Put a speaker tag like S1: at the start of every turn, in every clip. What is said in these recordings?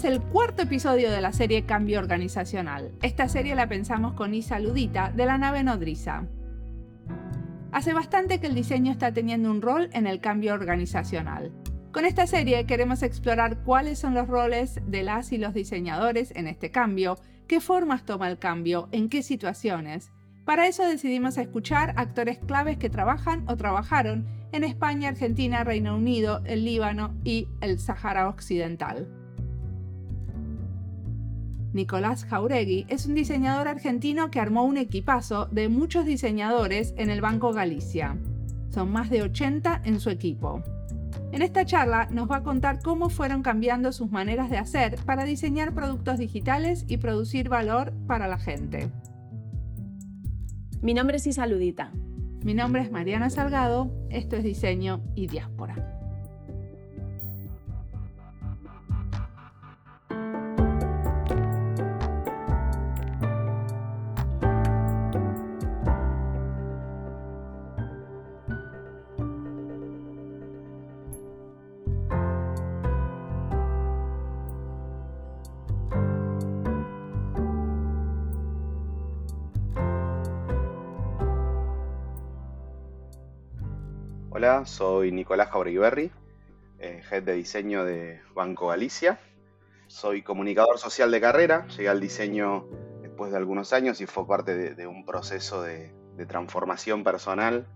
S1: Es el cuarto episodio de la serie Cambio Organizacional. Esta serie la pensamos con Isa Ludita de la nave nodriza. Hace bastante que el diseño está teniendo un rol en el cambio organizacional. Con esta serie queremos explorar cuáles son los roles de las y los diseñadores en este cambio, qué formas toma el cambio, en qué situaciones. Para eso decidimos escuchar actores claves que trabajan o trabajaron en España, Argentina, Reino Unido, el Líbano y el Sahara Occidental. Nicolás Jauregui es un diseñador argentino que armó un equipazo de muchos diseñadores en el Banco Galicia. Son más de 80 en su equipo. En esta charla nos va a contar cómo fueron cambiando sus maneras de hacer para diseñar productos digitales y producir valor para la gente.
S2: Mi nombre es Isa Ludita.
S1: Mi nombre es Mariana Salgado, esto es Diseño y Diáspora.
S3: Hola, soy Nicolás Jauregui, eh, head de diseño de Banco Galicia. Soy comunicador social de carrera, llegué al diseño después de algunos años y fue parte de, un proceso de, transformación personal,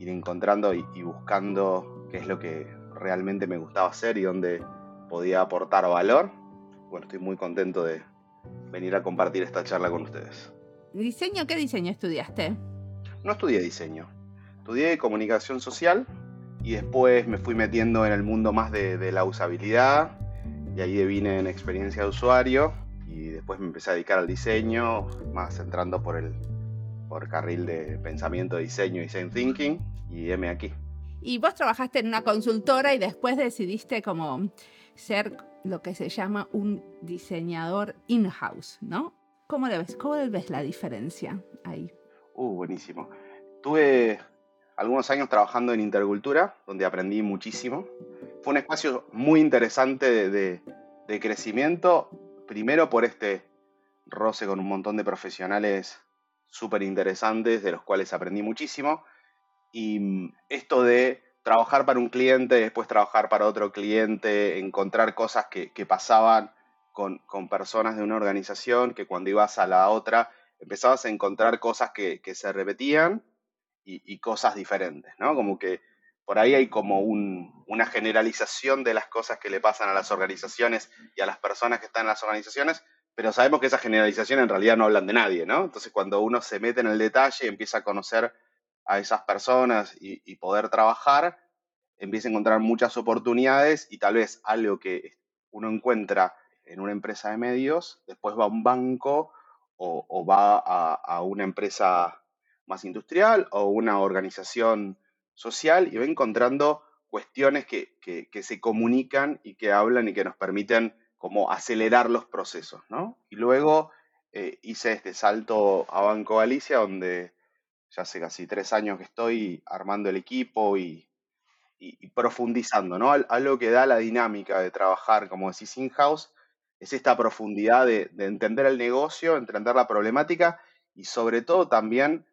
S3: ir encontrando y, buscando qué es lo que realmente me gustaba hacer y dónde podía aportar valor. Bueno, estoy muy contento de venir a compartir esta charla con ustedes.
S1: ¿Diseño? ¿Qué diseño estudiaste?
S3: No estudié diseño, estudié comunicación social y después me fui metiendo en el mundo más de, la usabilidad y ahí vine en experiencia de usuario y después me empecé a dedicar al diseño, más entrando por el por carril de pensamiento, de diseño, design thinking y M aquí.
S1: Y vos trabajaste en una consultora y después decidiste como ser lo que se llama un diseñador in-house, ¿no? ¿Cómo ves? ¿Cómo ves la diferencia ahí?
S3: Uh, buenísimo. Tuve algunos años trabajando en intercultura, donde aprendí muchísimo. Fue un espacio muy interesante de, crecimiento, primero por este roce con un montón de profesionales súper interesantes, de los cuales aprendí muchísimo, y mm, esto de trabajar para un cliente, después trabajar para otro cliente, encontrar cosas que, pasaban con, personas de una organización, que cuando ibas a la otra empezabas a encontrar cosas que, que se repetían y, cosas diferentes, ¿no? Como que por ahí hay como una generalización de las cosas que le pasan a las organizaciones y a las personas que están en las organizaciones, pero sabemos que esas generalizaciones en realidad no hablan de nadie, ¿no? Entonces cuando uno se mete en el detalle y empieza a conocer a esas personas y, poder trabajar, empieza a encontrar muchas oportunidades y tal vez algo que uno encuentra en una empresa de medios, después va a un banco o, va a, una empresa más industrial o una organización social y va encontrando cuestiones que, se comunican y que hablan y que nos permiten como acelerar los procesos, ¿no? Y luego eh, hice este salto a Banco Galicia, donde ya hace casi tres años que estoy armando el equipo y, profundizando, ¿no? Algo que da la dinámica de trabajar, como decís, in-house, es esta profundidad de entender el negocio, entender la problemática y sobre todo también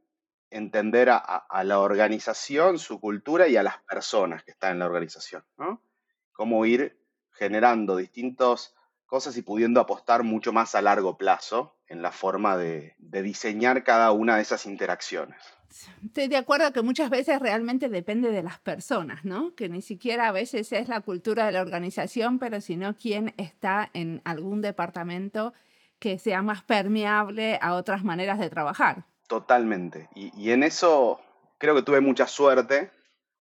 S3: entender a, la organización, su cultura y a las personas que están en la organización, ¿no? Cómo ir generando distintas cosas y pudiendo apostar mucho más a largo plazo en la forma de, diseñar cada una de esas interacciones.
S1: Estoy de acuerdo que muchas veces realmente depende de las personas, ¿no? Que ni siquiera a veces es la cultura de la organización, pero sino quién está en algún departamento que sea más permeable a otras maneras de trabajar.
S3: Totalmente. Y, en eso creo que tuve mucha suerte,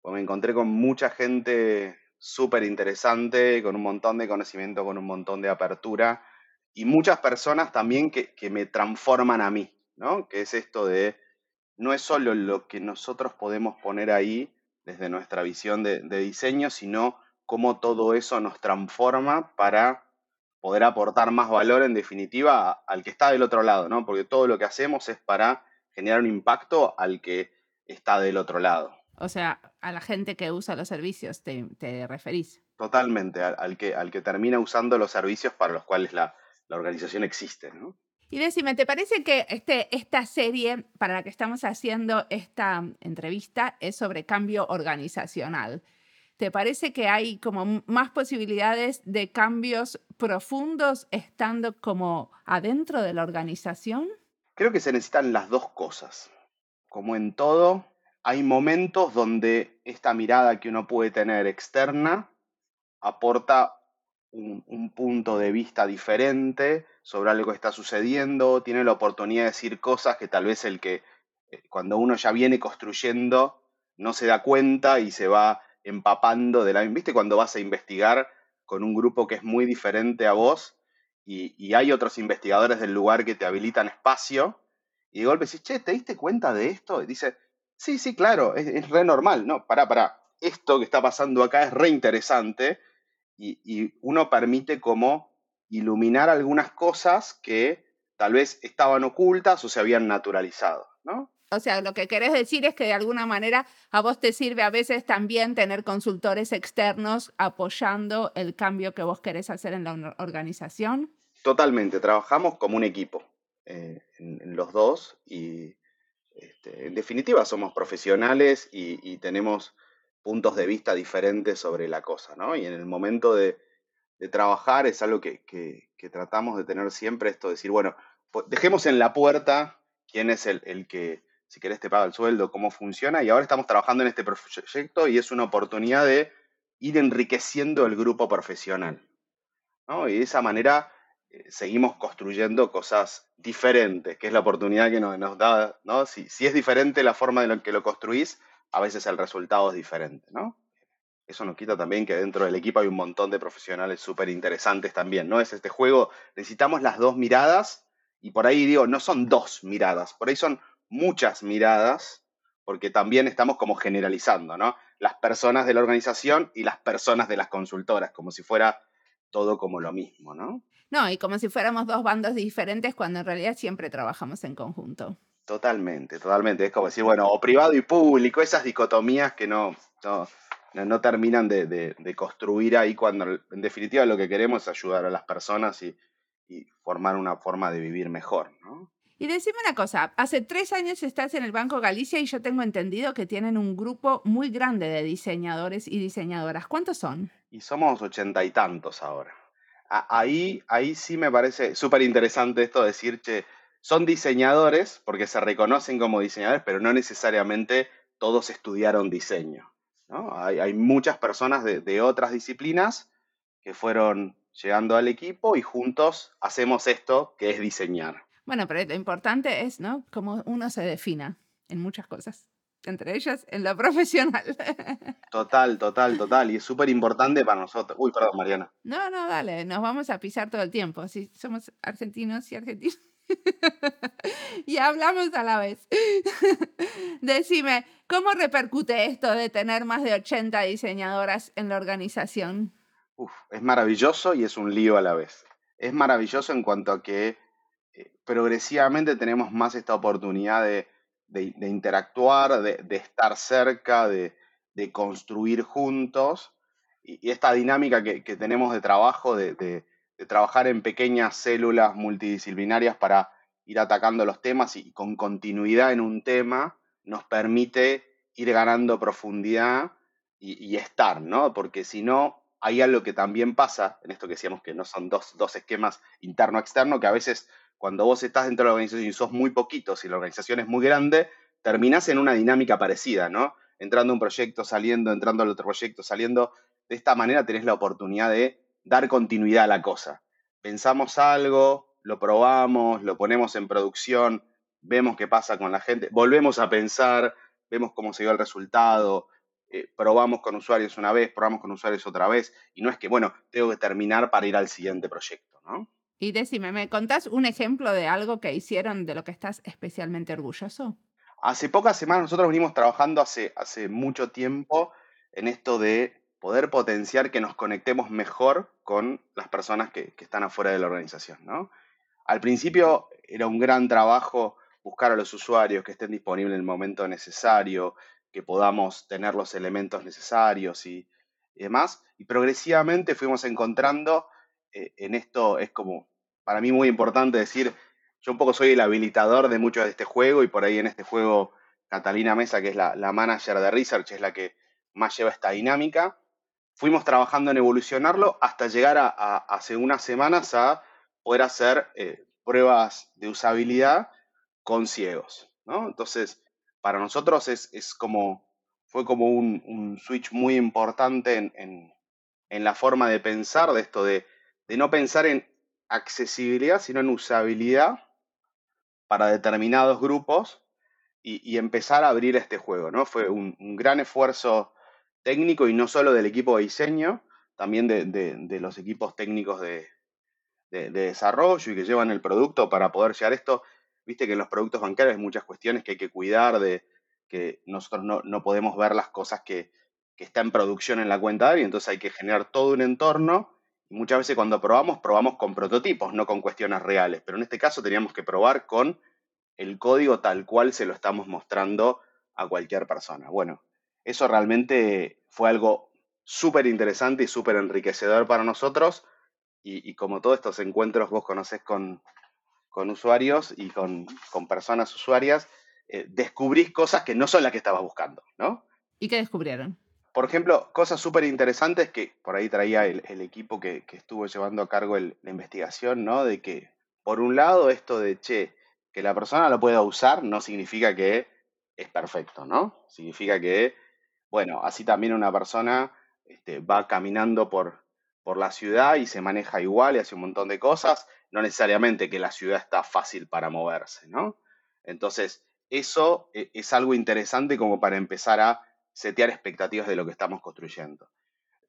S3: porque me encontré con mucha gente súper interesante, con un montón de conocimiento, con un montón de apertura, y muchas personas también que, me transforman a mí, ¿no? Que es esto de, no es solo lo que nosotros podemos poner ahí desde nuestra visión de, de diseño, sino cómo todo eso nos transforma para poder aportar más valor en definitiva al que está del otro lado, ¿no? Porque todo lo que hacemos es para generar un impacto al que está del otro lado.
S1: O sea, a la gente que usa los servicios, te, referís.
S3: Totalmente, al, que, al que termina usando los servicios para los cuales la, la organización existe. ¿no?
S1: Y decime, ¿te parece que este, esta serie para la que estamos haciendo esta entrevista es sobre cambio organizacional? ¿Te parece que hay como más posibilidades de cambios profundos estando como adentro de la organización?
S3: Creo que se necesitan las dos cosas. Como en todo, hay momentos donde esta mirada que uno puede tener externa aporta un, punto de vista diferente sobre algo que está sucediendo, tiene la oportunidad de decir cosas que tal vez el que eh, cuando uno ya viene construyendo no se da cuenta y se va empapando de la... ¿Viste cuando vas a investigar con un grupo que es muy diferente a vos y, hay otros investigadores del lugar que te habilitan espacio y de golpe decís, che, ¿te diste cuenta de esto? Y dice, sí, sí, claro, es, re normal, no, pará, pará, esto que está pasando acá es re interesante y, uno permite como iluminar algunas cosas que tal vez estaban ocultas o se habían naturalizado, ¿no?
S1: O sea, lo que querés decir es que de alguna manera a vos te sirve a veces también tener consultores externos apoyando el cambio que vos querés hacer en la organización.
S3: Totalmente, trabajamos como un equipo eh, en, los dos y este, en definitiva somos profesionales y tenemos puntos de vista diferentes sobre la cosa, ¿no? Y en el momento de, trabajar es algo que, tratamos de tener siempre, esto de decir, bueno, dejemos en la puerta quién es el, que, si querés, te paga el sueldo, cómo funciona, y ahora estamos trabajando en este proyecto y es una oportunidad de ir enriqueciendo el grupo profesional, ¿no? Y de esa manera eh, seguimos construyendo cosas diferentes, que es la oportunidad que nos, da, ¿no? Si, es diferente la forma en la que lo construís, a veces el resultado es diferente, ¿no? Eso nos quita también que dentro del equipo hay un montón de profesionales súper interesantes también, ¿no? Es este juego, necesitamos las dos miradas y por ahí digo, no son dos miradas, por ahí son muchas miradas, porque también estamos como generalizando, ¿no? Las personas de la organización y las personas de las consultoras, como si fuera todo como lo mismo, ¿no?
S1: No, y como si fuéramos dos bandos diferentes cuando en realidad siempre trabajamos en conjunto.
S3: Totalmente, totalmente. Es como decir, bueno, o privado y público, esas dicotomías que no, no, terminan de, construir ahí cuando en definitiva lo que queremos es ayudar a las personas y, formar una forma de vivir mejor, ¿no?
S1: Y decime una cosa, hace tres años estás en el Banco Galicia y yo tengo entendido que tienen un grupo muy grande de diseñadores y diseñadoras. ¿Cuántos son?
S3: Y somos ochenta y tantos ahora. ahí, ahí sí me parece súper interesante esto de decir, che, son diseñadores porque se reconocen como diseñadores, pero no necesariamente todos estudiaron diseño. Hay, muchas personas de, otras disciplinas que fueron llegando al equipo y juntos hacemos esto que es diseñar.
S1: Bueno, pero lo importante es, ¿no? Cómo uno se defina en muchas cosas, entre ellas en lo profesional.
S3: Total, total, total. Y es súper importante para nosotros. Uy, perdón, Mariana.
S1: No, no, dale, nos vamos a pisar todo el tiempo. Si somos argentinos y argentinos. y hablamos a la vez. Decime, ¿cómo repercute esto de tener más de 80 diseñadoras en la organización?
S3: es maravilloso y es un lío a la vez. Es maravilloso en cuanto a que eh, progresivamente tenemos más esta oportunidad de, interactuar, de, estar cerca, de, construir juntos. Y, esta dinámica que, tenemos de trabajo, de, de trabajar en pequeñas células multidisciplinarias para ir atacando los temas y con continuidad en un tema nos permite ir ganando profundidad y, estar, ¿no? Porque si no, hay algo que también pasa, en esto que decíamos que no son dos, dos esquemas interno-externo, que a veces cuando vos estás dentro de la organización y sos muy poquitos y la organización es muy grande, terminás en una dinámica parecida, ¿no? Entrando a un proyecto, saliendo, entrando al otro proyecto, saliendo. De esta manera tenés la oportunidad de dar continuidad a la cosa. Pensamos algo, lo probamos, lo ponemos en producción, vemos qué pasa con la gente, volvemos a pensar, vemos cómo se dio el resultado, eh, probamos con usuarios una vez, probamos con usuarios otra vez, y no es que, bueno, tengo que terminar para ir al siguiente proyecto, ¿no?
S1: Y decime, ¿me contás un ejemplo de algo que hicieron de lo que estás especialmente orgulloso?
S3: Hace pocas semanas nosotros venimos trabajando hace, hace mucho tiempo en esto de poder potenciar que nos conectemos mejor con las personas que, están afuera de la organización. ¿no? Al principio era un gran trabajo buscar a los usuarios que estén disponibles en el momento necesario, que podamos tener los elementos necesarios y, y demás. Y progresivamente fuimos encontrando eh, en esto, es como para mí muy importante decir, yo un poco soy el habilitador de mucho de este juego y por ahí en este juego Catalina Mesa, que es la, manager de Research, es la que más lleva esta dinámica. Fuimos trabajando en evolucionarlo hasta llegar a, hace unas semanas a poder hacer eh, pruebas de usabilidad con ciegos. ¿no? Entonces, para nosotros es, como, fue como un, switch muy importante en, la forma de pensar de esto, de, no pensar en accesibilidad, sino en usabilidad para determinados grupos y, empezar a abrir este juego, ¿no? Fue un, gran esfuerzo técnico y no solo del equipo de diseño, también de, los equipos técnicos de, desarrollo y que llevan el producto para poder llegar a esto. Viste que en los productos bancarios hay muchas cuestiones que hay que cuidar, de que nosotros no, podemos ver las cosas que, que están en producción en la cuenta y entonces hay que generar todo un entorno. Muchas veces cuando probamos, probamos con prototipos, no con cuestiones reales. Pero en este caso teníamos que probar con el código tal cual se lo estamos mostrando a cualquier persona. Bueno, eso realmente fue algo súper interesante y súper enriquecedor para nosotros. Y, como todos estos encuentros vos conocés con, con usuarios y con, personas usuarias, eh, descubrís cosas que no son las que estabas buscando, ¿no?
S1: ¿Y qué descubrieron?
S3: Por ejemplo, cosas súper interesantes que por ahí traía el, equipo que, estuvo llevando a cargo la investigación, ¿no? De que, por un lado, esto de, che, que la persona lo pueda usar no significa que es perfecto, ¿no? Significa que, bueno, así también una persona este, va caminando por, por la ciudad y se maneja igual y hace un montón de cosas, no necesariamente que la ciudad está fácil para moverse, ¿no? Entonces, eso e, es algo interesante como para empezar a setear expectativas de lo que estamos construyendo.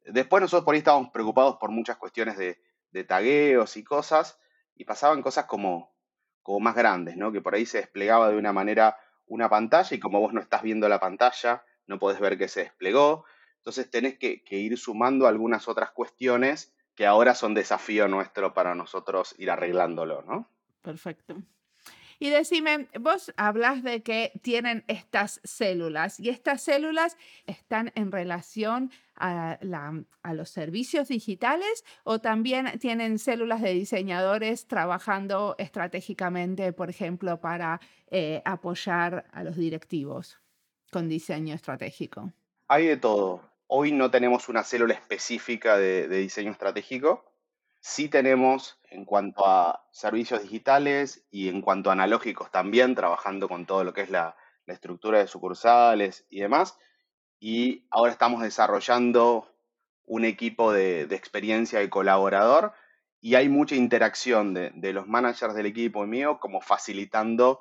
S3: Después nosotros por ahí estábamos preocupados por muchas cuestiones de, de tagueos y cosas, y pasaban cosas como, como más grandes, ¿no? Que por ahí se desplegaba de una manera una pantalla y como vos no estás viendo la pantalla, no podés ver que se desplegó. Entonces tenés que, ir sumando algunas otras cuestiones que ahora son desafío nuestro para nosotros ir arreglándolo, ¿no?
S1: Perfecto. Y decime, vos hablas de que tienen estas células y estas células están en relación a, los servicios digitales o también tienen células de diseñadores trabajando estratégicamente, por ejemplo, para eh, apoyar a los directivos con diseño estratégico.
S3: Hay de todo. Hoy no tenemos una célula específica de diseño estratégico, Sí tenemos en cuanto a servicios digitales y en cuanto a analógicos también, trabajando con todo lo que es la, estructura de sucursales y demás. Y ahora estamos desarrollando un equipo de, experiencia y colaborador y hay mucha interacción de, los managers del equipo mío como facilitando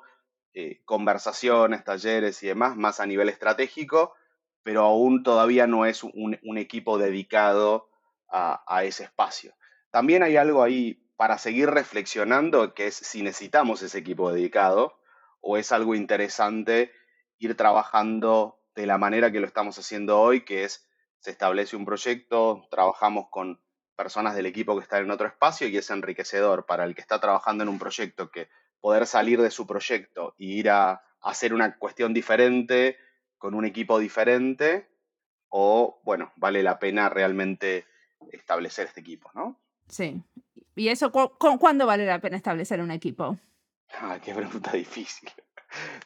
S3: eh, conversaciones, talleres y demás, más a nivel estratégico, pero aún todavía no es un, equipo dedicado a ese espacio. También hay algo ahí para seguir reflexionando, que es si necesitamos ese equipo dedicado o es algo interesante ir trabajando de la manera que lo estamos haciendo hoy, que es se establece un proyecto, trabajamos con personas del equipo que están en otro espacio y es enriquecedor para el que está trabajando en un proyecto que poder salir de su proyecto e ir a hacer una cuestión diferente con un equipo diferente o, bueno, vale la pena realmente establecer este equipo, ¿no?
S1: Sí. ¿Y eso cuándo vale la pena establecer un equipo?
S3: Ah, qué pregunta difícil.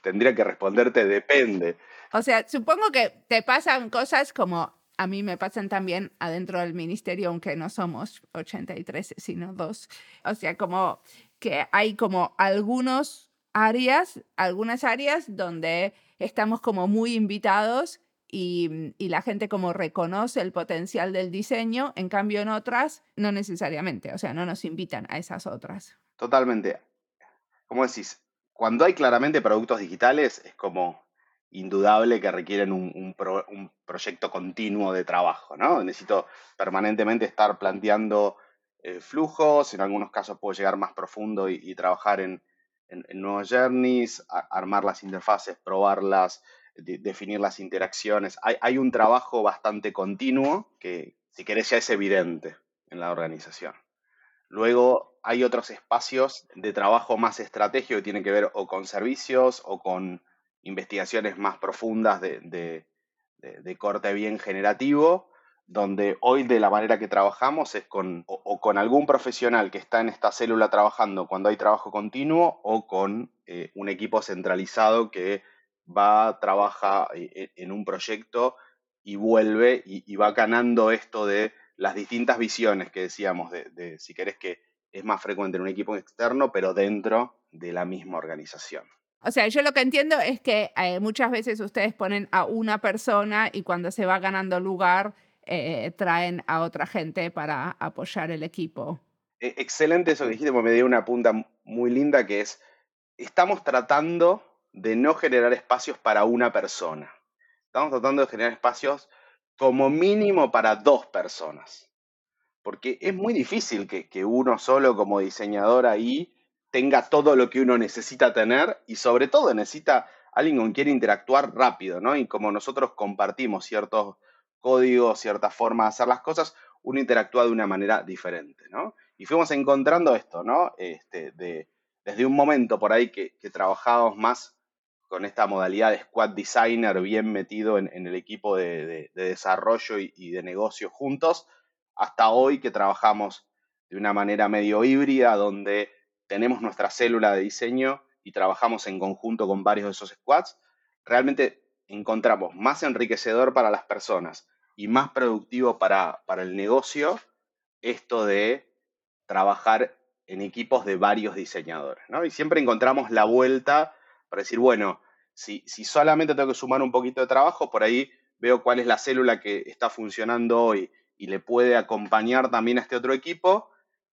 S3: Tendría que responderte depende.
S1: O sea, supongo que te pasan cosas como a mí me pasan también adentro del ministerio, aunque no somos 83, sino dos. O sea, como que hay como algunos áreas, algunas áreas donde estamos como muy invitados y, la gente como reconoce el potencial del diseño, en cambio en otras no necesariamente, o sea, no nos invitan a esas otras.
S3: Totalmente. Como decís, cuando hay claramente productos digitales es como indudable que requieren un, proyecto continuo de trabajo, ¿no? Necesito permanentemente estar planteando eh, flujos, en algunos casos puedo llegar más profundo y, trabajar en, nuevos journeys, armar las interfaces, probarlas, definir las interacciones. Hay, un trabajo bastante continuo que, si querés, ya es evidente en la organización. Luego hay otros espacios de trabajo más estratégico que tienen que ver o con servicios o con investigaciones más profundas de, corte bien generativo, donde hoy de la manera que trabajamos es con o, con algún profesional que está en esta célula trabajando cuando hay trabajo continuo o con eh, un equipo centralizado que va, trabaja eh, en un proyecto y vuelve y, va ganando esto de las distintas visiones que decíamos, de, si querés que es más frecuente en un equipo externo, pero dentro de la misma organización.
S1: O sea, yo lo que entiendo es que eh, muchas veces ustedes ponen a una persona y cuando se va ganando lugar, eh, traen a otra gente para apoyar el equipo.
S3: E, excelente eso que dijiste, porque me dio una punta muy linda que es, estamos tratando de no generar espacios para una persona. Estamos tratando de generar espacios como mínimo para dos personas. Porque es muy difícil que, que uno solo como diseñador ahí tenga todo lo que uno necesita tener y sobre todo necesita alguien con quien interactuar rápido, ¿no? Y como nosotros compartimos ciertos código, cierta forma de hacer las cosas, uno interactúa de una manera diferente, ¿no? Y fuimos encontrando esto, ¿no? Este, de, desde un momento por ahí que, trabajábamos más con esta modalidad de squad designer bien metido en, el equipo de, desarrollo y, de negocio juntos, hasta hoy que trabajamos de una manera medio híbrida, donde tenemos nuestra célula de diseño y trabajamos en conjunto con varios de esos squads, realmente encontramos más enriquecedor para las personas y más productivo para, para el negocio esto de trabajar en equipos de varios diseñadores, ¿no? Y siempre encontramos la vuelta para decir, bueno, si, si solamente tengo que sumar un poquito de trabajo, por ahí veo cuál es la célula que está funcionando hoy y le puede acompañar también a este otro equipo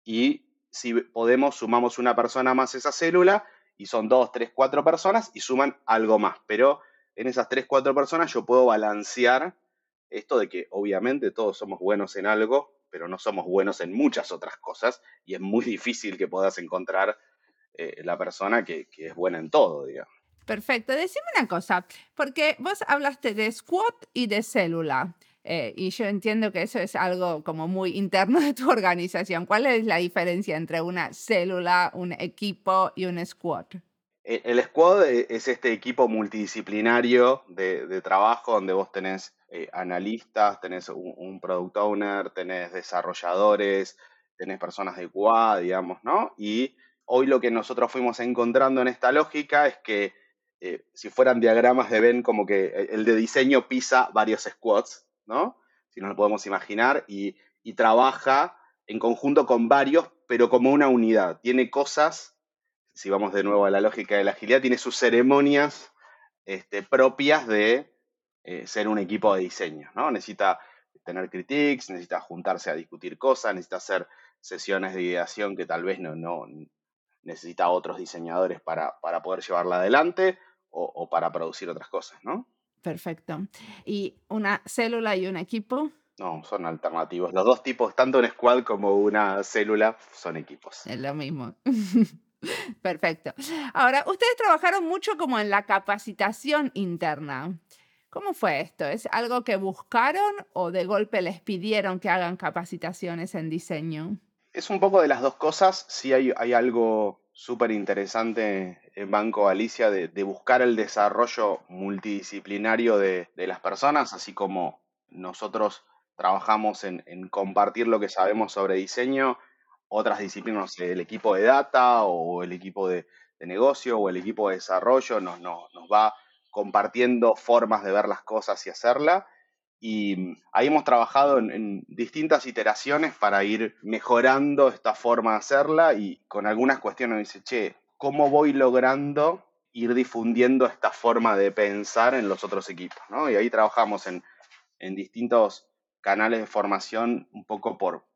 S3: y si podemos sumamos una persona más a esa célula y son dos, tres, cuatro personas y suman algo más, pero en esas tres, cuatro personas yo puedo balancear esto de que obviamente todos somos buenos en algo, pero no somos buenos en muchas otras cosas y es muy difícil que puedas encontrar eh, la persona que, es buena en todo, digamos.
S1: Perfecto. Decime una cosa, porque vos hablaste de squad y de célula. Eh, y yo entiendo que eso es algo como muy interno de tu organización. ¿Cuál es la diferencia entre una célula, un equipo y un squad?
S3: E, el squad es este equipo multidisciplinario de, trabajo donde vos tenés eh, analistas, tenés un, product owner, tenés desarrolladores, tenés personas de QA, digamos, ¿no? Y hoy lo que nosotros fuimos encontrando en esta lógica es que eh, si fueran diagramas de Ben, como que el de diseño pisa varios squads, ¿no? Si nos lo podemos imaginar, y, trabaja en conjunto con varios, pero como una unidad. Tiene cosas si vamos de nuevo a la lógica de la agilidad, tiene sus ceremonias este, propias de eh, ser un equipo de diseño, ¿no? Necesita tener critiques, necesita juntarse a discutir cosas, necesita hacer sesiones de ideación que tal vez no necesita otros diseñadores para, para poder llevarla adelante o, para producir otras cosas, ¿no?
S1: Perfecto. ¿Y una célula y un equipo?
S3: No, son alternativos. Los dos tipos, tanto un squad como una célula, son equipos.
S1: Es lo mismo. Perfecto. Ahora, ustedes trabajaron mucho como en la capacitación interna. ¿Cómo fue esto? ¿Es algo que buscaron o de golpe les pidieron que hagan capacitaciones en diseño?
S3: Es un poco de las dos cosas. Sí hay, algo súper interesante en Banco Alicia de, buscar el desarrollo multidisciplinario de, las personas, así como nosotros trabajamos en, compartir lo que sabemos sobre diseño otras disciplinas, el equipo de data o el equipo de, negocio o el equipo de desarrollo nos, nos, va compartiendo formas de ver las cosas y hacerla. Y mm, ahí hemos trabajado en, distintas iteraciones para ir mejorando esta forma de hacerla y con algunas cuestiones dice, che, ¿cómo voy logrando ir difundiendo esta forma de pensar en los otros equipos? ¿no? Y ahí trabajamos en, en distintos canales de formación un poco por,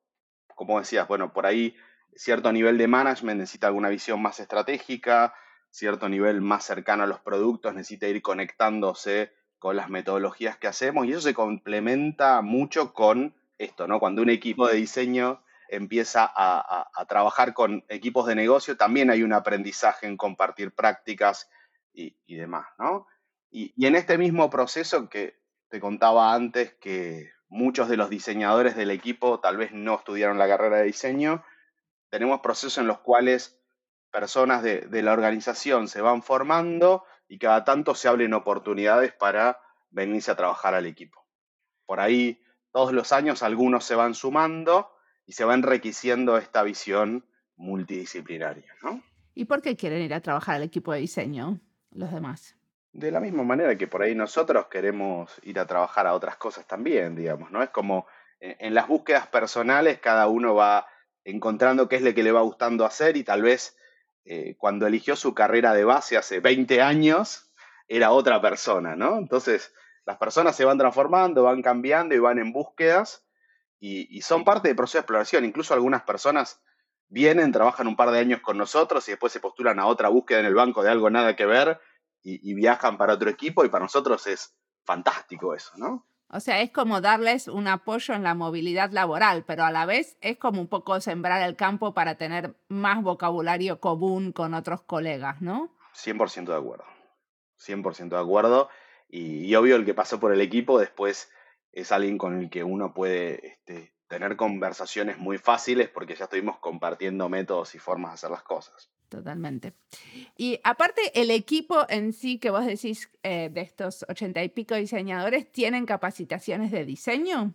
S3: como decías, bueno, por ahí cierto nivel de management necesita alguna visión más estratégica, cierto nivel más cercano a los productos necesita ir conectándose con las metodologías que hacemos y eso se complementa mucho con esto, ¿no? Cuando un equipo de diseño empieza a, trabajar con equipos de negocio, también hay un aprendizaje en compartir prácticas y, demás, ¿no? y, en este mismo proceso que te contaba antes que muchos de los diseñadores del equipo tal vez no estudiaron la carrera de diseño. Tenemos procesos en los cuales personas de, la organización se van formando y cada tanto se abren oportunidades para venirse a trabajar al equipo. Por ahí todos los años algunos se van sumando y se va enriqueciendo esta visión multidisciplinaria. ¿no?
S1: ¿Y por qué quieren ir a trabajar al equipo de diseño los demás?
S3: De la misma manera que por ahí nosotros queremos ir a trabajar a otras cosas también, digamos, ¿no? Es como en las búsquedas personales cada uno va encontrando qué es lo que le va gustando hacer y tal vez eh, cuando eligió su carrera de base hace 20 años era otra persona, ¿no? Entonces las personas se van transformando, van cambiando y van en búsquedas y, son parte del proceso de exploración. Incluso algunas personas vienen, trabajan un par de años con nosotros y después se postulan a otra búsqueda en el banco de algo nada que ver y viajan para otro equipo y para nosotros es fantástico eso, ¿no?
S1: O sea, es como darles un apoyo en la movilidad laboral, pero a la vez es como un poco sembrar el campo para tener más vocabulario común con otros colegas, ¿no?
S3: 100% de acuerdo. 100% de acuerdo. Y, obvio, el que pasó por el equipo después es alguien con el que uno puede este, tener conversaciones muy fáciles porque ya estuvimos compartiendo métodos y formas de hacer las cosas.
S1: Totalmente. Y aparte, el equipo en sí que vos decís eh, de estos ochenta y pico diseñadores, ¿tienen capacitaciones de diseño?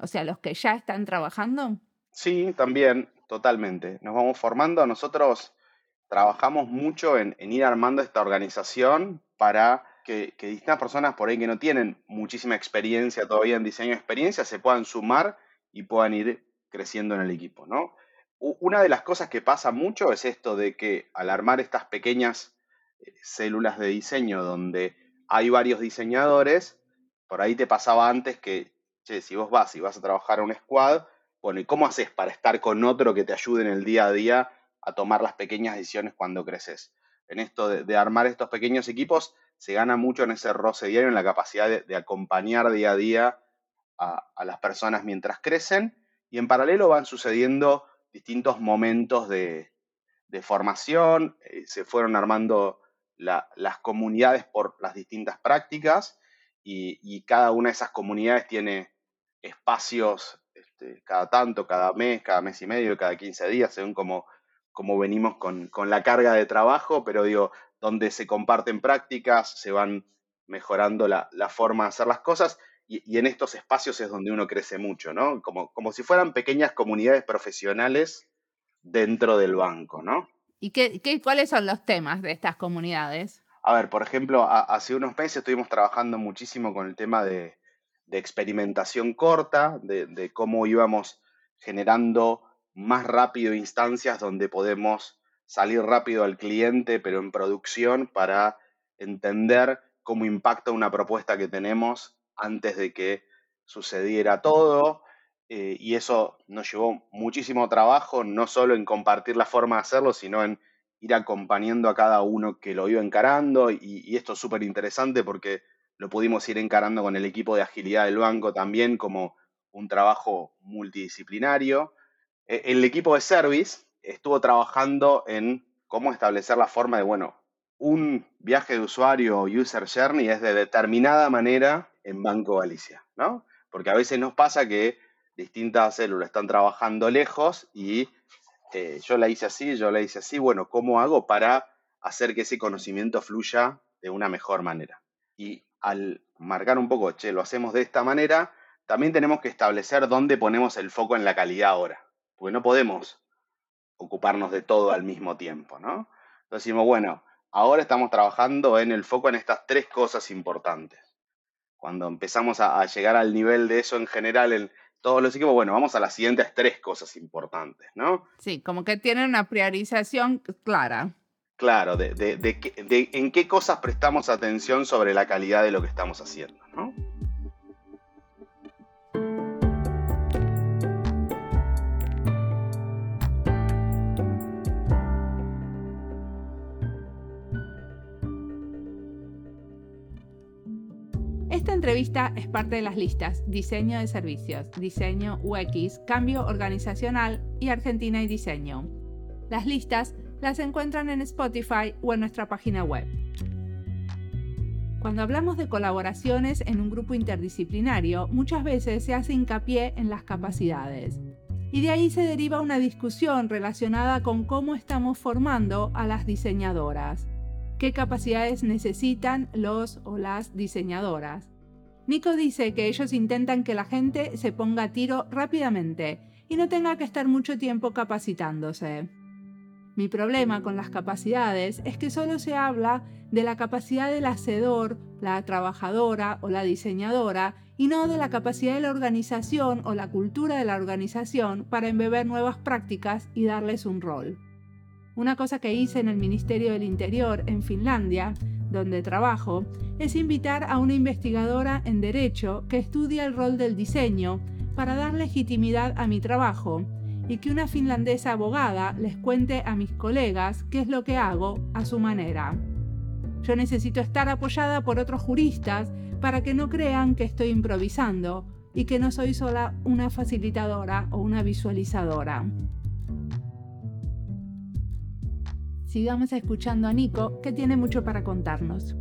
S1: O sea, los que ya están trabajando.
S3: Sí, también, totalmente. Nos vamos formando. Nosotros trabajamos mucho en, ir armando esta organización para que, que, distintas personas por ahí que no tienen muchísima experiencia todavía en diseño experiencia se puedan sumar y puedan ir creciendo en el equipo, ¿no? Una de las cosas que pasa mucho es esto de que al armar estas pequeñas eh, células de diseño donde hay varios diseñadores, por ahí te pasaba antes que, che, si vos vas y vas a trabajar a un squad, bueno, ¿y cómo haces para estar con otro que te ayude en el día a día a tomar las pequeñas decisiones cuando creces? En esto de, armar estos pequeños equipos se gana mucho en ese roce diario, en la capacidad de acompañar día a día a, las personas mientras crecen y en paralelo van sucediendo distintos momentos de, formación, eh, se fueron armando las comunidades por las distintas prácticas y, cada una de esas comunidades tiene espacios este, cada tanto, cada mes, cada mes y medio, cada 15 días, según como, como venimos con, la carga de trabajo, pero digo, donde se comparten prácticas, se van mejorando la, la forma de hacer las cosas y, en estos espacios es donde uno crece mucho, ¿no? Como, como si fueran pequeñas comunidades profesionales dentro del banco, ¿no?
S1: ¿Y qué, qué, cuáles son los temas de estas comunidades?
S3: A ver, por ejemplo, hace unos meses estuvimos trabajando muchísimo con el tema de, de experimentación corta, de, de, cómo íbamos generando más rápido instancias donde podemos salir rápido al cliente, pero en producción, para entender cómo impacta una propuesta que tenemos antes de que sucediera todo. Eh, y eso nos llevó muchísimo trabajo, no solo en compartir la forma de hacerlo, sino en ir acompañando a cada uno que lo iba encarando. Y, esto es súper interesante porque lo pudimos ir encarando con el equipo de agilidad del banco también como un trabajo multidisciplinario. E, el equipo de service estuvo trabajando en cómo establecer la forma de, bueno, un viaje de usuario o user journey es de determinada manera en Banco Galicia, ¿no? Porque a veces nos pasa que distintas células están trabajando lejos y eh, yo la hice así, yo la hice así, bueno, ¿cómo hago para hacer que ese conocimiento fluya de una mejor manera? Y al marcar un poco, che, lo hacemos de esta manera, también tenemos que establecer dónde ponemos el foco en la calidad ahora, porque no podemos ocuparnos de todo al mismo tiempo, ¿no? Entonces decimos, bueno, ahora estamos trabajando en el foco en estas tres cosas importantes cuando empezamos a, llegar al nivel de eso en general en todos los equipos, bueno, vamos a las siguientes tres cosas importantes, ¿no?
S1: Sí, como que tienen una priorización clara.
S3: Claro, de, de en qué cosas prestamos atención sobre la calidad de lo que estamos haciendo, ¿no?
S1: Entrevista es parte de las listas Diseño de Servicios, Diseño UX, Cambio Organizacional y Argentina y Diseño. Las listas las encuentran en Spotify o en nuestra página web. Cuando hablamos de colaboraciones en un grupo interdisciplinario, muchas veces se hace hincapié en las capacidades. Y de ahí se deriva una discusión relacionada con cómo estamos formando a las diseñadoras. ¿Qué capacidades necesitan los o las diseñadoras? Nico dice que ellos intentan que la gente se ponga a tiro rápidamente y no tenga que estar mucho tiempo capacitándose. Mi problema con las capacidades es que solo se habla de la capacidad del hacedor, la trabajadora o la diseñadora y no de la capacidad de la organización o la cultura de la organización para embeber nuevas prácticas y darles un rol. Una cosa que hice en el Ministerio del Interior en Finlandia, donde trabajo, es invitar a una investigadora en Derecho que estudia el rol del diseño para dar legitimidad a mi trabajo y que una finlandesa abogada les cuente a mis colegas qué es lo que hago a su manera. Yo necesito estar apoyada por otros juristas para que no crean que estoy improvisando y que no soy sola una facilitadora o una visualizadora. Sigamos escuchando a Nico, que tiene mucho para contarnos.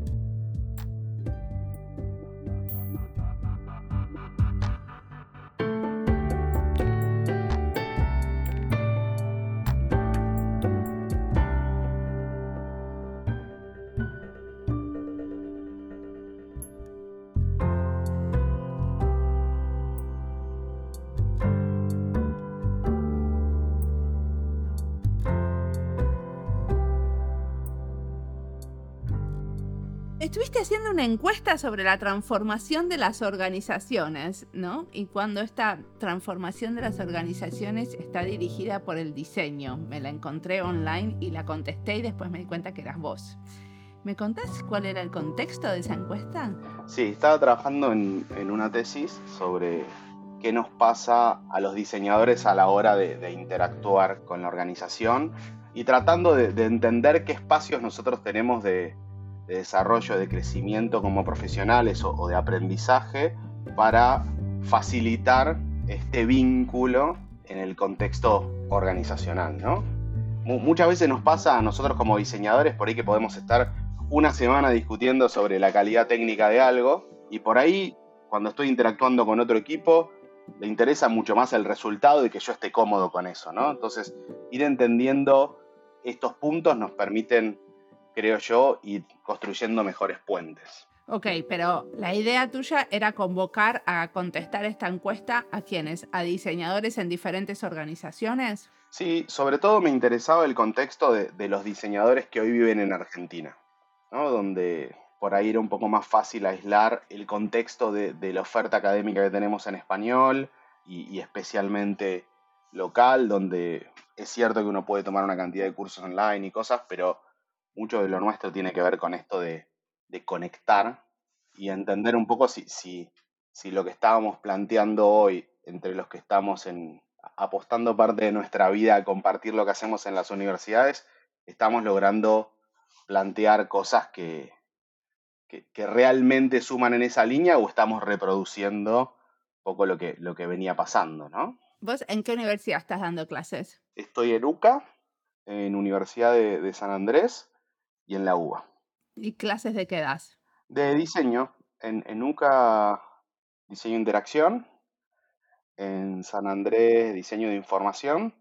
S1: Estuviste haciendo una encuesta sobre la transformación de las organizaciones, ¿no? Y cuando esta transformación de las organizaciones está dirigida por el diseño. Me la encontré online y la contesté y después me di cuenta que eras vos. ¿Me contás cuál era el contexto de esa encuesta?
S3: Sí, estaba trabajando en, una tesis sobre qué nos pasa a los diseñadores a la hora de, interactuar con la organización y tratando de entender qué espacios nosotros tenemos de, de desarrollo, de crecimiento como profesionales o, de aprendizaje para facilitar este vínculo en el contexto organizacional, ¿no? Muchas veces nos pasa a nosotros como diseñadores por ahí que podemos estar una semana discutiendo sobre la calidad técnica de algo y por ahí cuando estoy interactuando con otro equipo le interesa mucho más el resultado de que yo esté cómodo con eso, ¿no? Entonces, ir entendiendo estos puntos nos permiten creo yo, ir construyendo mejores puentes.
S1: Ok, pero la idea tuya era convocar a contestar esta encuesta a quienes, a diseñadores en diferentes organizaciones.
S3: Sí, sobre todo me interesaba el contexto de, los diseñadores que hoy viven en Argentina, ¿no? donde por ahí era un poco más fácil aislar el contexto de, la oferta académica que tenemos en español y, y especialmente local, donde es cierto que uno puede tomar una cantidad de cursos online y cosas, pero mucho de lo nuestro tiene que ver con esto de, conectar y entender un poco si, si, si, lo que estábamos planteando hoy entre los que estamos en, apostando parte de nuestra vida a compartir lo que hacemos en las universidades, estamos logrando plantear cosas que, que, realmente suman en esa línea o estamos reproduciendo un poco lo que, lo que venía pasando, ¿no?
S1: ¿Vos en qué universidad estás dando clases?
S3: Estoy en UCA, en Universidad de San Andrés, y en la UBA.
S1: ¿Y clases de qué das?
S3: De diseño. En, en UCA, diseño de interacción. En San Andrés, diseño de información.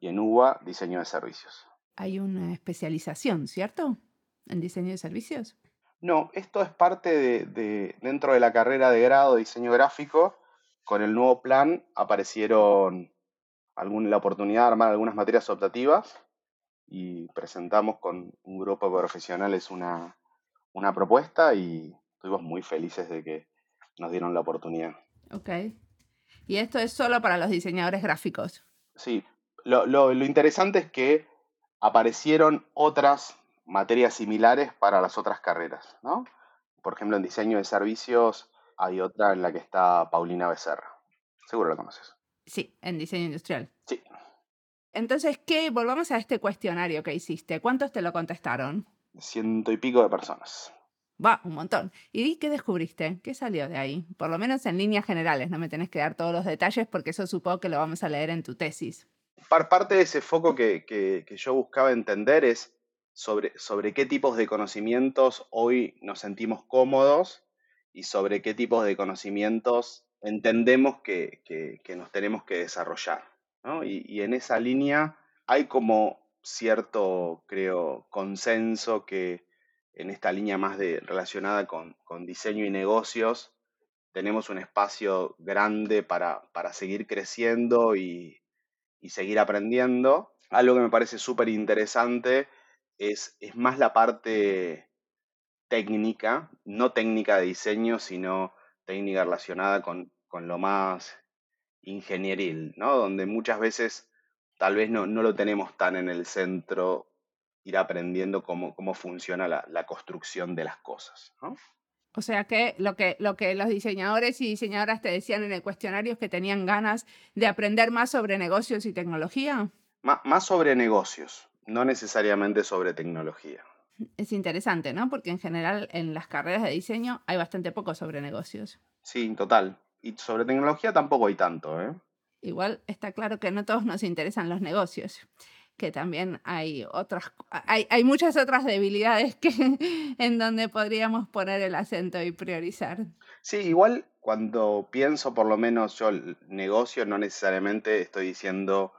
S3: Y en UBA, diseño de servicios.
S1: Hay una especialización, ¿cierto? En diseño de servicios.
S3: No, esto es parte de, de, dentro de la carrera de grado de diseño gráfico. Con el nuevo plan aparecieron algún, la oportunidad de armar algunas materias optativas y presentamos con un grupo de profesionales una, una propuesta y estuvimos muy felices de que nos dieron la oportunidad.
S1: Ok. ¿Y esto es solo para los diseñadores gráficos?
S3: Sí. Lo, lo, lo interesante es que aparecieron otras materias similares para las otras carreras, ¿no? Por ejemplo, en diseño de servicios hay otra en la que está Paulina Becerra. Seguro la conoces.
S1: Sí, en diseño industrial.
S3: Sí.
S1: Entonces, ¿qué? Volvamos a este cuestionario que hiciste. ¿Cuántos te lo contestaron?
S3: Ciento y pico de personas.
S1: Va, un montón. ¿Y qué descubriste? ¿Qué salió de ahí? Por lo menos en líneas generales, no me tenés que dar todos los detalles porque eso supongo que lo vamos a leer en tu tesis.
S3: Parte de ese foco que, que, yo buscaba entender es sobre, sobre qué tipos de conocimientos hoy nos sentimos cómodos y sobre qué tipos de conocimientos entendemos que, que nos tenemos que desarrollar. Y, en esa línea hay como cierto, creo, consenso que en esta línea más relacionada con, diseño y negocios, tenemos un espacio grande para, para seguir creciendo y, y, seguir aprendiendo. Algo que me parece súper interesante es, es más la parte técnica, no técnica de diseño, sino técnica relacionada con, con lo más ingenieril, ¿no? Donde muchas veces tal vez no, no, lo tenemos tan en el centro, ir aprendiendo cómo, cómo funciona la, la construcción de las cosas. ¿no?
S1: O sea que lo, que lo que los diseñadores y diseñadoras te decían en el cuestionario es que tenían ganas de aprender más sobre negocios y tecnología.
S3: Más, más sobre negocios, no necesariamente sobre tecnología.
S1: Es interesante, ¿no? Porque en general en las carreras de diseño hay bastante poco sobre negocios.
S3: Sí, total. Y sobre tecnología tampoco hay tanto, ¿eh?
S1: Igual está claro que no todos nos interesan los negocios que también hay otras, hay, hay, muchas otras debilidades que, en donde podríamos poner el acento y priorizar.
S3: Sí, igual cuando pienso, por lo menos yo, el negocio, no necesariamente estoy diciendo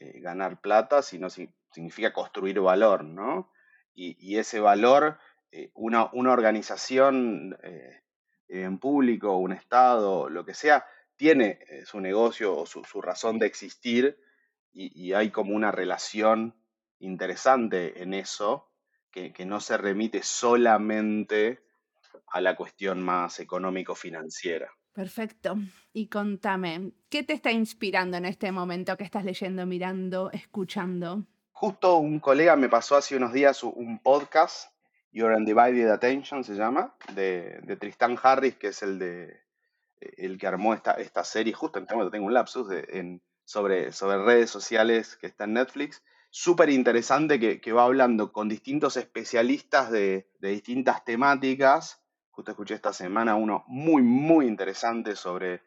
S3: eh, ganar plata, sino si, significa construir valor, ¿no? Y, y ese valor, eh, una, una, organización eh, en público, un Estado, lo que sea, tiene eh, su negocio o su, su razón de existir y, y, hay como una relación interesante en eso que, que no se remite solamente a la cuestión más económico-financiera.
S1: Perfecto. Y contame, ¿qué te está inspirando en este momento que estás leyendo, mirando, escuchando?
S3: Justo un colega me pasó hace unos días un podcast, Your Undivided Attention se llama, de, de Tristan Harris, que es el de el que armó esta, esta serie, justo en este momento tengo un lapsus de, en, sobre, sobre redes sociales que está en Netflix. Súper interesante que, que, va hablando con distintos especialistas de, de, distintas temáticas. Justo escuché esta semana uno muy, muy interesante sobre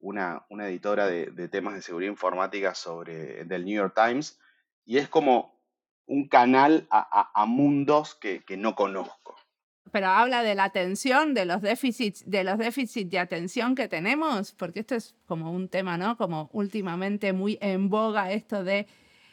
S3: una, una editora de, de, temas de seguridad informática sobre, del New York Times. Y es como un canal a, a, a mundos que, que no conozco
S1: pero habla de la atención, de los déficits, de los déficits de atención que tenemos, porque esto es como un tema, ¿no? Como últimamente muy en boga esto de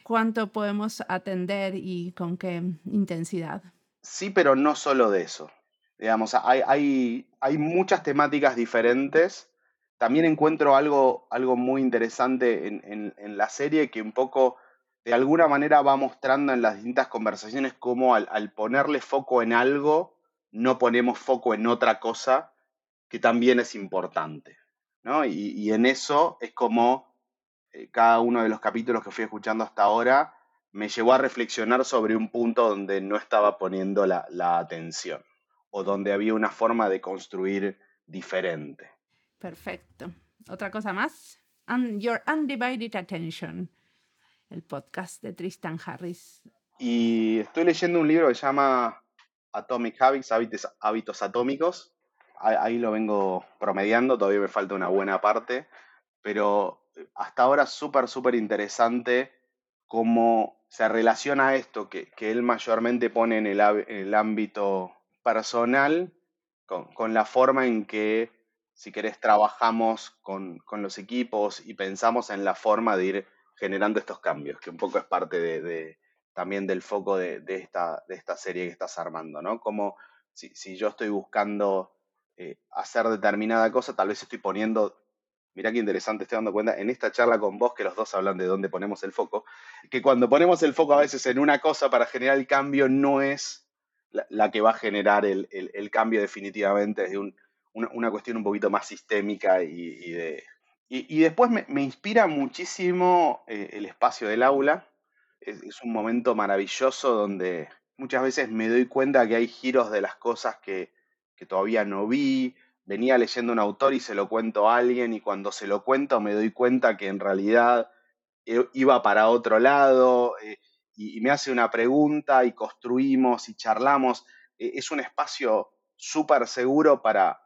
S1: cuánto podemos atender y con qué intensidad.
S3: Sí, pero no solo de eso. Digamos, hay, hay, hay muchas temáticas diferentes. También encuentro algo, algo muy interesante en, en, en, la serie que un poco, de alguna manera, va mostrando en las distintas conversaciones cómo al, ponerle foco en algo, no ponemos foco en otra cosa que también es importante. ¿no? Y, en eso es como eh, cada uno de los capítulos que fui escuchando hasta ahora me llevó a reflexionar sobre un punto donde no estaba poniendo la, la atención o donde había una forma de construir diferente.
S1: Perfecto. ¿Otra cosa más? Your Undivided Attention, el podcast de Tristan Harris.
S3: Y estoy leyendo un libro que se llama Atomic Habits, hábitos, atómicos. Ahí lo vengo promediando, todavía me falta una buena parte, pero hasta ahora súper, súper interesante cómo se relaciona esto que, que él mayormente pone en el, el ámbito personal con, con, la forma en que, si querés, trabajamos con, con, los equipos y pensamos en la forma de ir generando estos cambios, que un poco es parte de, también del foco de, esta, de esta serie que estás armando, ¿no? Como si, si yo estoy buscando eh, hacer determinada cosa, tal vez estoy poniendo, mirá qué interesante, estoy dando cuenta en esta charla con vos, que los dos hablan de dónde ponemos el foco, que cuando ponemos el foco a veces en una cosa para generar el cambio no es la, que va a generar el, cambio definitivamente, es de un, una, una, cuestión un poquito más sistémica y, y de... Y, después me, inspira muchísimo eh, el espacio del aula, es, un momento maravilloso donde muchas veces me doy cuenta que hay giros de las cosas que, que todavía no vi. Venía leyendo un autor y se lo cuento a alguien y cuando se lo cuento me doy cuenta que en realidad eh, iba para otro lado eh, y, me hace una pregunta y construimos y charlamos. Es un espacio súper seguro para,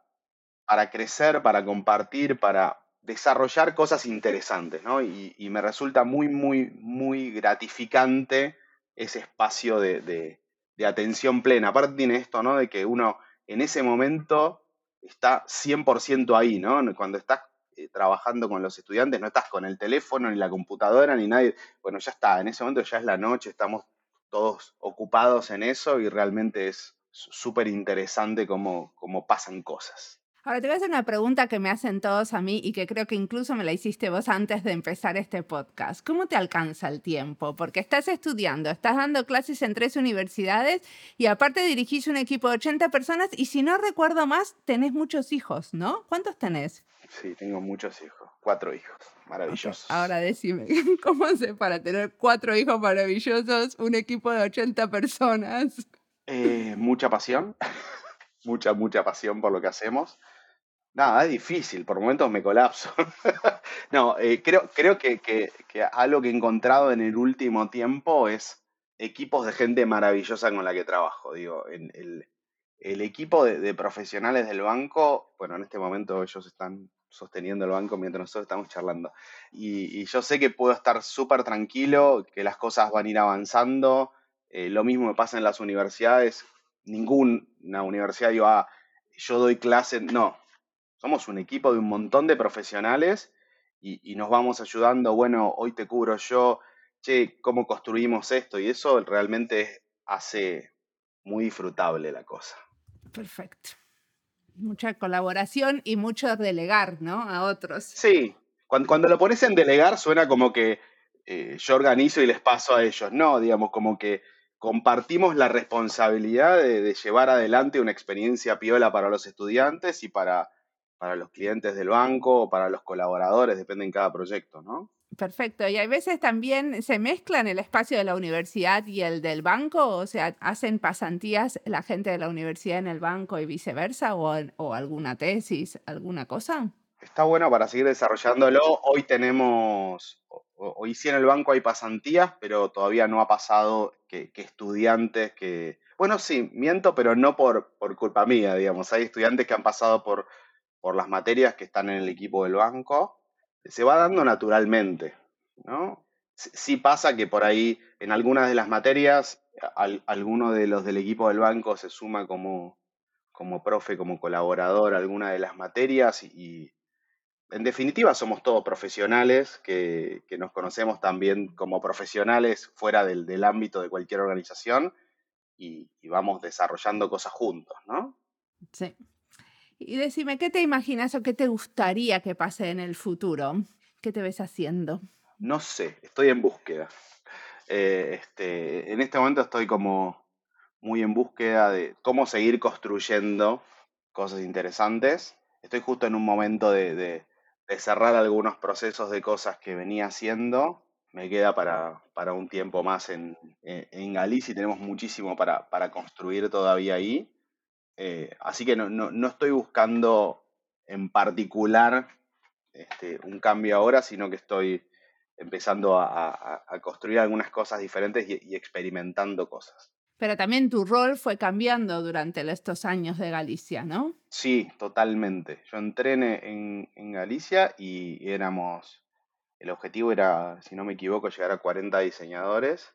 S3: para crecer, para compartir, para, desarrollar cosas interesantes, ¿no? Y, me resulta muy, muy, muy gratificante ese espacio de, atención plena. Aparte tiene esto, ¿no? De que uno en ese momento está 100% ahí, ¿no? Cuando estás eh, trabajando con los estudiantes, no estás con el teléfono, ni la computadora, ni nadie. Bueno, ya está, en ese momento ya es la noche, estamos todos ocupados en eso y realmente es súper interesante cómo, cómo pasan cosas.
S1: Ahora te voy a hacer una pregunta que me hacen todos a mí y que creo que incluso me la hiciste vos antes de empezar este podcast. ¿Cómo te alcanza el tiempo? Porque estás estudiando, estás dando clases en tres universidades y aparte dirigís un equipo de 80 personas y si no recuerdo más, tenés muchos hijos, ¿no? ¿Cuántos tenés?
S3: Sí, tengo muchos hijos, cuatro hijos, maravillosos.
S1: Ahora decime, ¿cómo hace para tener cuatro hijos maravillosos, un equipo de 80 personas?
S3: Eh, mucha pasión, mucha, mucha pasión por lo que hacemos. Nada, es difícil, por momentos me colapso. no, eh, creo, creo que, que, algo que he encontrado en el último tiempo es equipos de gente maravillosa con la que trabajo. Digo, en el, el equipo de, profesionales del banco, bueno, en este momento ellos están sosteniendo el banco mientras nosotros estamos charlando. Y, yo sé que puedo estar súper tranquilo, que las cosas van a ir avanzando. Eh, lo mismo me pasa en las universidades. Ninguna universidad digo, ah, yo doy clase. No, somos un equipo de un montón de profesionales y, nos vamos ayudando. Bueno, hoy te cubro yo, che, ¿cómo construimos esto? Y eso realmente hace muy disfrutable la cosa.
S1: Perfecto. Mucha colaboración y mucho delegar, ¿no? A otros.
S3: Sí, cuando, lo pones en delegar suena como que eh, yo organizo y les paso a ellos. No, digamos, como que compartimos la responsabilidad de, llevar adelante una experiencia piola para los estudiantes y para, para los clientes del banco o para los colaboradores, depende en cada proyecto, ¿no?
S1: Perfecto. Y hay veces también se mezclan el espacio de la universidad y el del banco, o sea, hacen pasantías la gente de la universidad en el banco y viceversa, o, o alguna tesis, alguna cosa.
S3: Está bueno para seguir desarrollándolo. Hoy tenemos, hoy sí en el banco hay pasantías, pero todavía no ha pasado que, estudiantes que, bueno, sí, miento, pero no por, por culpa mía, digamos. Hay estudiantes que han pasado por, por las materias que están en el equipo del banco se va dando naturalmente, ¿no? Sí pasa que por ahí en algunas de las materias alguno de los del equipo del banco se suma como, como profe, como colaborador a alguna de las materias y, en definitiva somos todos profesionales que, nos conocemos también como profesionales fuera del, ámbito de cualquier organización y, y, vamos desarrollando cosas juntos, ¿no?
S1: Sí. Y decime, ¿qué te imaginas o qué te gustaría que pase en el futuro? ¿Qué te ves haciendo?
S3: No sé, estoy en búsqueda. Eh, este, en este momento estoy como muy en búsqueda de cómo seguir construyendo cosas interesantes. Estoy justo en un momento de, cerrar algunos procesos de cosas que venía haciendo. Me queda para, un tiempo más en, en, Galicia y tenemos muchísimo para, para construir todavía ahí. Eh, así que no, estoy buscando en particular este, un cambio ahora, sino que estoy empezando a, construir algunas cosas diferentes y, experimentando cosas.
S1: Pero también tu rol fue cambiando durante estos años de Galicia, ¿no?
S3: Sí, totalmente. Yo entrené en, en Galicia y éramos, el objetivo era, si no me equivoco, llegar a 40 diseñadores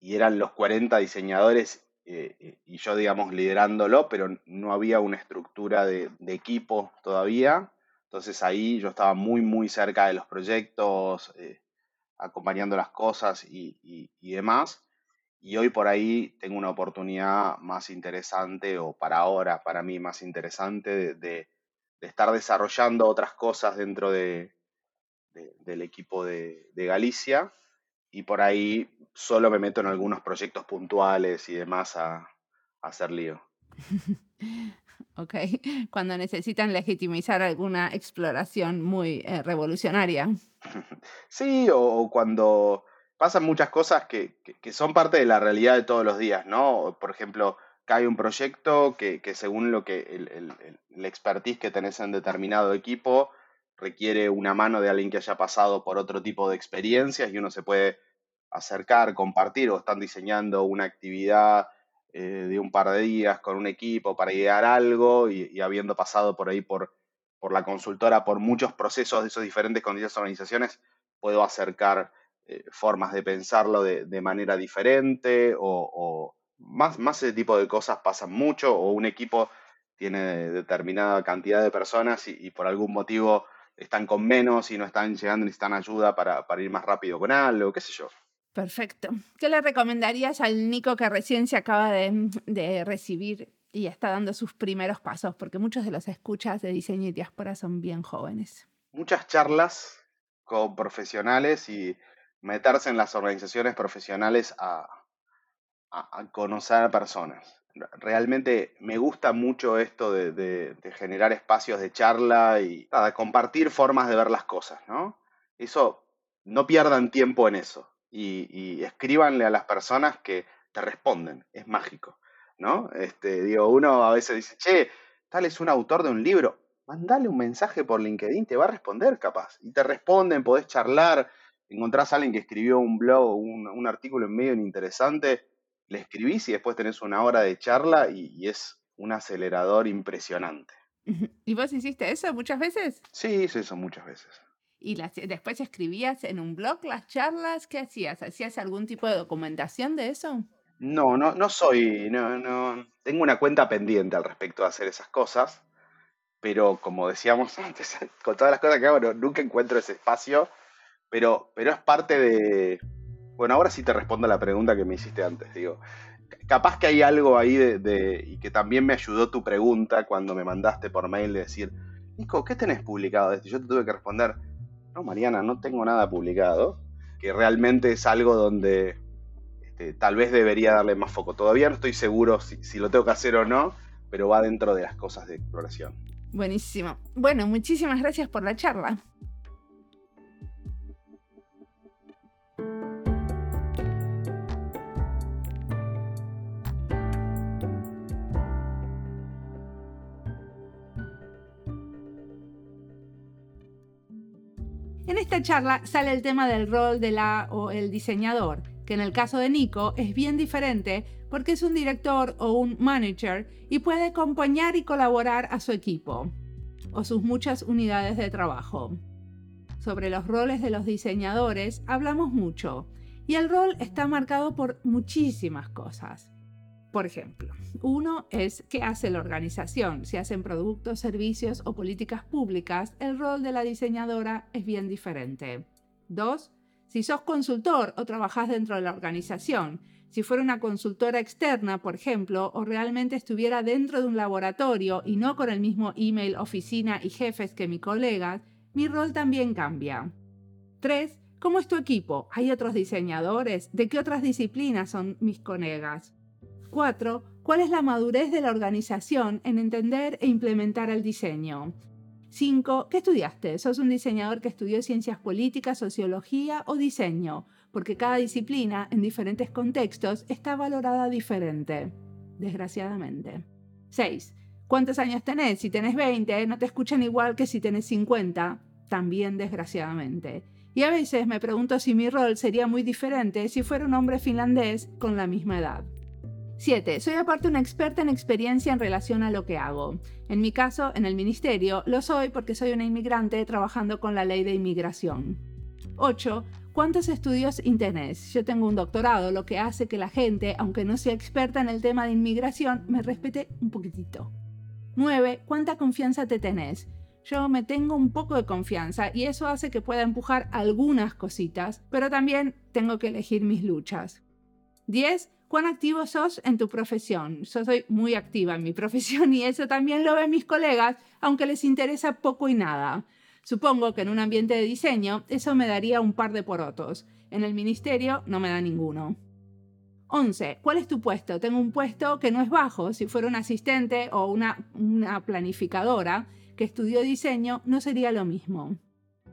S3: y eran los 40 diseñadores eh, eh, y yo, digamos, liderándolo, pero no había una estructura de, equipo todavía. Entonces ahí yo estaba muy, muy cerca de los proyectos, eh, acompañando las cosas y, demás. Y hoy por ahí tengo una oportunidad más interesante, o para ahora, para mí más interesante, de, estar desarrollando otras cosas dentro de, del equipo de, Galicia y por ahí solo me meto en algunos proyectos puntuales y demás a, hacer lío.
S1: ok, cuando necesitan legitimizar alguna exploración muy eh, revolucionaria.
S3: sí, o, cuando pasan muchas cosas que, son parte de la realidad de todos los días, ¿no? Por ejemplo, cae un proyecto que, según lo que el, el, el, expertise que tenés en determinado equipo requiere una mano de alguien que haya pasado por otro tipo de experiencias y uno se puede acercar, compartir o están diseñando una actividad eh, de un par de días con un equipo para idear algo y, habiendo pasado por ahí por, por la consultora por muchos procesos de esos diferentes con esas organizaciones, puedo acercar eh, formas de pensarlo de, manera diferente o, más, más ese tipo de cosas pasan mucho o un equipo tiene determinada cantidad de personas y por algún motivo están con menos y no están llegando, necesitan ayuda para, para ir más rápido con algo, qué sé yo.
S1: Perfecto. ¿Qué le recomendarías al Nico que recién se acaba de, recibir y está dando sus primeros pasos, porque muchos de los escuchas de diseño y diáspora son bien jóvenes.
S3: Muchas charlas con profesionales y meterse en las organizaciones profesionales a, conocer a personas. Realmente me gusta mucho esto de, generar espacios de charla y compartir formas de ver las cosas, ¿no? Eso, no pierdan tiempo en eso y, y escríbanle a las personas que te responden, es mágico. ¿no? Este, digo, uno a veces dice, che, tal es un autor de un libro, mandale un mensaje por LinkedIn, te va a responder capaz. Y te responden, podés charlar, encontrás a alguien que escribió un blog, un, un artículo en medio interesante, le escribís y después tenés una hora de charla y, es un acelerador impresionante.
S1: ¿Y vos hiciste eso muchas veces?
S3: Sí, hice eso muchas veces.
S1: ¿Y después escribías en un blog las charlas? ¿Qué hacías? ¿Hacías algún tipo de documentación de eso?
S3: No, no, no soy, no, no, tengo una cuenta pendiente al respecto de hacer esas cosas, pero como decíamos antes, con todas las cosas que hago, nunca encuentro ese espacio, pero, pero es parte de, bueno, ahora sí te respondo a la pregunta que me hiciste antes, digo, capaz que hay algo ahí de, y que también me ayudó tu pregunta cuando me mandaste por mail de decir, Nico, ¿qué tenés publicado de esto? Yo te tuve que responder, no, Mariana, no tengo nada publicado, que realmente es algo donde este, tal vez debería darle más foco. Todavía no estoy seguro si, lo tengo que hacer o no, pero va dentro de las cosas de exploración.
S1: Buenísimo. Bueno, muchísimas gracias por la charla. En esta charla sale el tema del rol de la o el diseñador que en el caso de Nico es bien diferente porque es un director o un manager y puede acompañar y colaborar a su equipo o sus muchas unidades de trabajo. Sobre los roles de los diseñadores hablamos mucho y el rol está marcado por muchísimas cosas. Por ejemplo, uno es qué hace la organización. Si hacen productos, servicios o políticas públicas, el rol de la diseñadora es bien diferente. Dos, si sos consultor o trabajás dentro de la organización, si fuera una consultora externa, por ejemplo, o realmente estuviera dentro de un laboratorio y no con el mismo email, oficina y jefes que mi colega, mi rol también cambia. 3. ¿Cómo es tu equipo? ¿Hay otros diseñadores? ¿De qué otras disciplinas son mis colegas? 4. ¿Cuál es la madurez de la organización en entender e implementar el diseño? 5. ¿Qué estudiaste? ¿Sos un diseñador que estudió ciencias políticas, sociología o diseño? Porque cada disciplina, en diferentes contextos, está valorada diferente, desgraciadamente. 6. ¿Cuántos años tenés? Si tenés 20, no te escuchan igual que si tenés 50, también desgraciadamente. Y a veces me pregunto si mi rol sería muy diferente si fuera un hombre finlandés con la misma edad. 7. Soy aparte una experta en experiencia en relación a lo que hago. En mi caso, en el ministerio, lo soy porque soy una inmigrante trabajando con la ley de inmigración. 8. ¿Cuántos estudios? Yo tengo un doctorado, lo que hace que la gente, aunque no sea experta en el tema de inmigración, me respete un poquitito. 9. ¿Cuánta confianza te tenés? Yo me tengo un poco de confianza y eso hace que pueda empujar algunas cositas, pero también tengo que elegir mis luchas. 10 cuán activo sos en tu profesión. Yo soy muy activa en mi profesión y eso también lo ven mis colegas, aunque les interesa poco y nada. Supongo que en un ambiente de diseño eso me daría un par de porotos. En el ministerio no me da ninguno. 11. ¿Cuál es tu puesto? Tengo un puesto que no es bajo. Si fuera un asistente o una, una planificadora que estudió diseño, no sería lo mismo.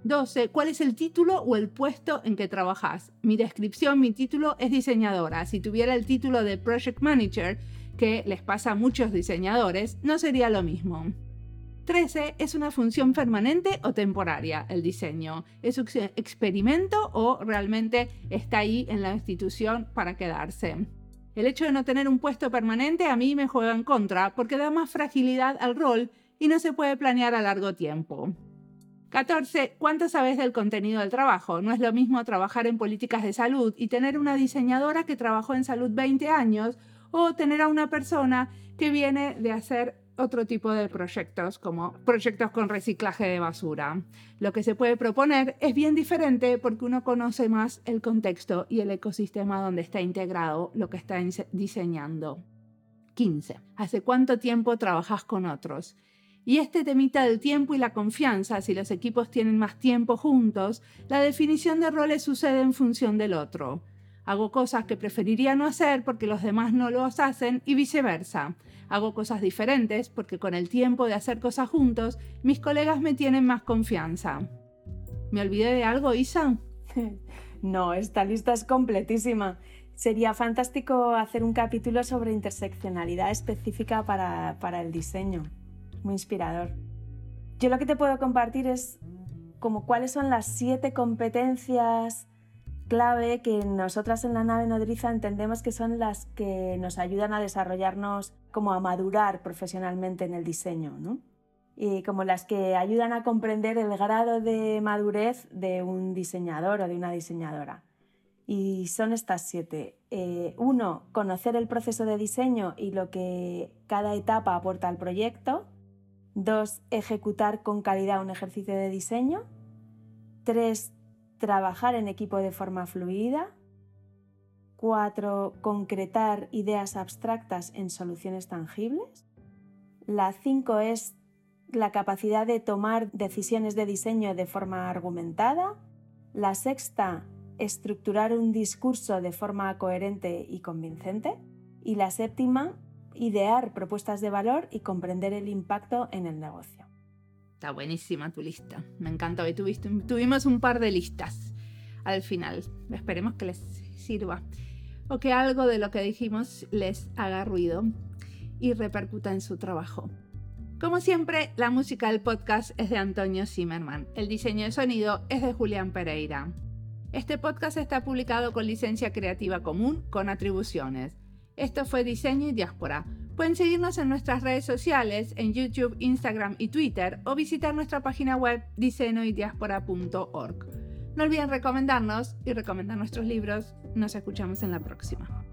S1: 12. ¿Cuál es el título o el puesto en que trabajas? Mi descripción, mi título es diseñadora. Si tuviera el título de Project Manager, que les pasa a muchos diseñadores, no sería lo mismo. 13. ¿Es una función permanente o temporaria el diseño? ¿Es un experimento o realmente está ahí en la institución para quedarse? El hecho de no tener un puesto permanente a mí me juega en contra porque da más fragilidad al rol y no se puede planear a largo tiempo. 14. ¿Cuánto sabes del contenido del trabajo? No es lo mismo trabajar en políticas de salud y tener una diseñadora que trabajó en salud 20 años o tener a una persona que viene de hacer otro tipo de proyectos, como proyectos con reciclaje de basura. Lo que se puede proponer es bien diferente porque uno conoce más el contexto y el ecosistema donde está integrado lo que está diseñando. 15. ¿Hace cuánto tiempo trabajas con otros? Y este temita del tiempo y la confianza, si los equipos tienen más tiempo juntos, la definición de roles sucede en función del otro. Hago cosas que preferiría no hacer porque los demás no los hacen y viceversa. Hago cosas diferentes porque con el tiempo de hacer cosas juntos, mis colegas me tienen más confianza. ¿Me olvidé de algo, Isa?
S2: no, esta lista es completísima. Sería fantástico hacer un capítulo sobre interseccionalidad específica para, para el diseño. Muy inspirador. Yo lo que te puedo compartir es como cuáles son las siete competencias clave que nosotras en la nave nodriza entendemos que son las que nos ayudan a desarrollarnos, como a madurar profesionalmente en el diseño, ¿no? Y como las que ayudan a comprender el grado de madurez de un diseñador o de una diseñadora. Y son estas siete. Eh, uno, conocer el proceso de diseño y lo que cada etapa aporta al proyecto. Dos, ejecutar con calidad un ejercicio de diseño. Tres, trabajar en equipo de forma fluida. 4. Concretar ideas abstractas en soluciones tangibles. La 5 es la capacidad de tomar decisiones de diseño de forma argumentada. La sexta, estructurar un discurso de forma coherente y convincente. Y la séptima, idear propuestas de valor y comprender el impacto en el negocio.
S1: Está buenísima tu lista. Me encanta. Hoy tuvimos un par de listas al final. Esperemos que les sirva. O que algo de lo que dijimos les haga ruido y repercuta en su trabajo. Como siempre, la música del podcast es de Antonio Zimmerman. El diseño de sonido es de Julián Pereira. Este podcast está publicado con licencia creativa común con atribuciones. Esto fue Diseño y Diáspora Pueden seguirnos en nuestras redes sociales, en YouTube, Instagram y Twitter, o visitar nuestra página web diseñoydiaspora.org. No olviden recomendarnos y recomendar nuestros libros. Nos escuchamos en la próxima.